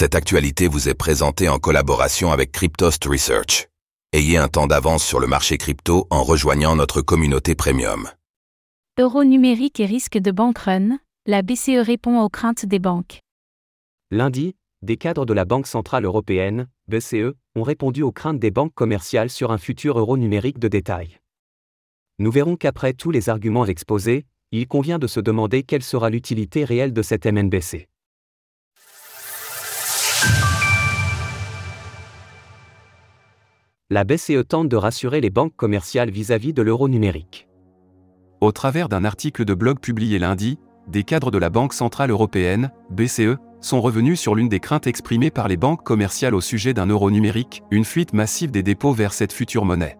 Cette actualité vous est présentée en collaboration avec Cryptost Research. Ayez un temps d'avance sur le marché crypto en rejoignant notre communauté premium. Euro numérique et risque de bank run, la BCE répond aux craintes des banques. Lundi, des cadres de la Banque Centrale Européenne, BCE, ont répondu aux craintes des banques commerciales sur un futur euro numérique de détail. Nous verrons qu'après tous les arguments exposés, il convient de se demander quelle sera l'utilité réelle de cette MNBC. La BCE tente de rassurer les banques commerciales vis-à-vis de l'euro numérique. Au travers d'un article de blog publié lundi, des cadres de la Banque Centrale Européenne, BCE, sont revenus sur l'une des craintes exprimées par les banques commerciales au sujet d'un euro numérique, une fuite massive des dépôts vers cette future monnaie.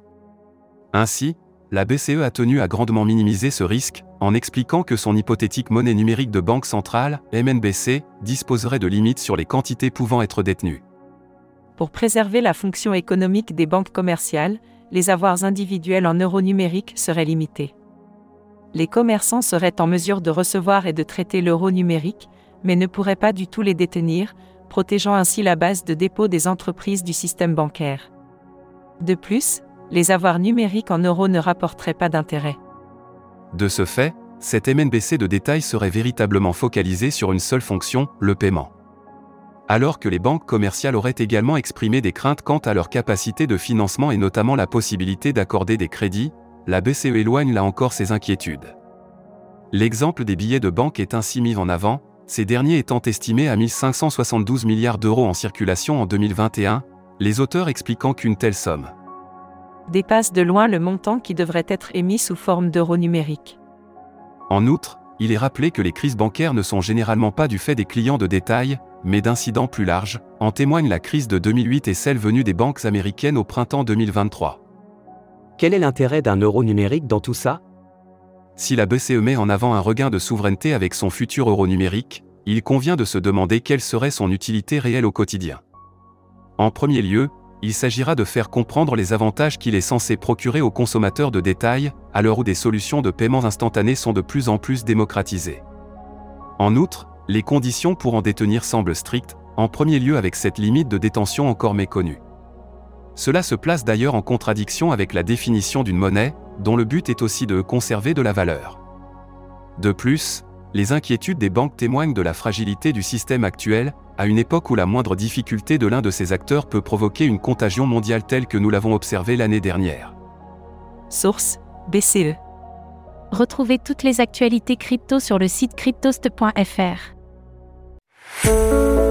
Ainsi, la BCE a tenu à grandement minimiser ce risque, en expliquant que son hypothétique monnaie numérique de banque centrale, MNBC, disposerait de limites sur les quantités pouvant être détenues. Pour préserver la fonction économique des banques commerciales, les avoirs individuels en euros numériques seraient limités. Les commerçants seraient en mesure de recevoir et de traiter l'euro numérique, mais ne pourraient pas du tout les détenir, protégeant ainsi la base de dépôt des entreprises du système bancaire. De plus, les avoirs numériques en euros ne rapporteraient pas d'intérêt. De ce fait, cette MNBC de détail serait véritablement focalisée sur une seule fonction, le paiement. Alors que les banques commerciales auraient également exprimé des craintes quant à leur capacité de financement et notamment la possibilité d'accorder des crédits, la BCE éloigne là encore ses inquiétudes. L'exemple des billets de banque est ainsi mis en avant, ces derniers étant estimés à 1572 milliards d'euros en circulation en 2021, les auteurs expliquant qu'une telle somme dépasse de loin le montant qui devrait être émis sous forme d'euros numériques. En outre, il est rappelé que les crises bancaires ne sont généralement pas du fait des clients de détail, mais d'incidents plus larges, en témoigne la crise de 2008 et celle venue des banques américaines au printemps 2023. Quel est l'intérêt d'un euro numérique dans tout ça? Si la BCE met en avant un regain de souveraineté avec son futur euro numérique, il convient de se demander quelle serait son utilité réelle au quotidien. En premier lieu, il s'agira de faire comprendre les avantages qu'il est censé procurer aux consommateurs de détail, à l'heure où des solutions de paiement instantané sont de plus en plus démocratisées. En outre, les conditions pour en détenir semblent strictes, en premier lieu avec cette limite de détention encore méconnue. Cela se place d'ailleurs en contradiction avec la définition d'une monnaie, dont le but est aussi de conserver de la valeur. De plus, les inquiétudes des banques témoignent de la fragilité du système actuel, à une époque où la moindre difficulté de l'un de ces acteurs peut provoquer une contagion mondiale telle que nous l'avons observé l'année dernière. Source BCE. Retrouvez toutes les actualités crypto sur le site cryptost.fr. Thank you.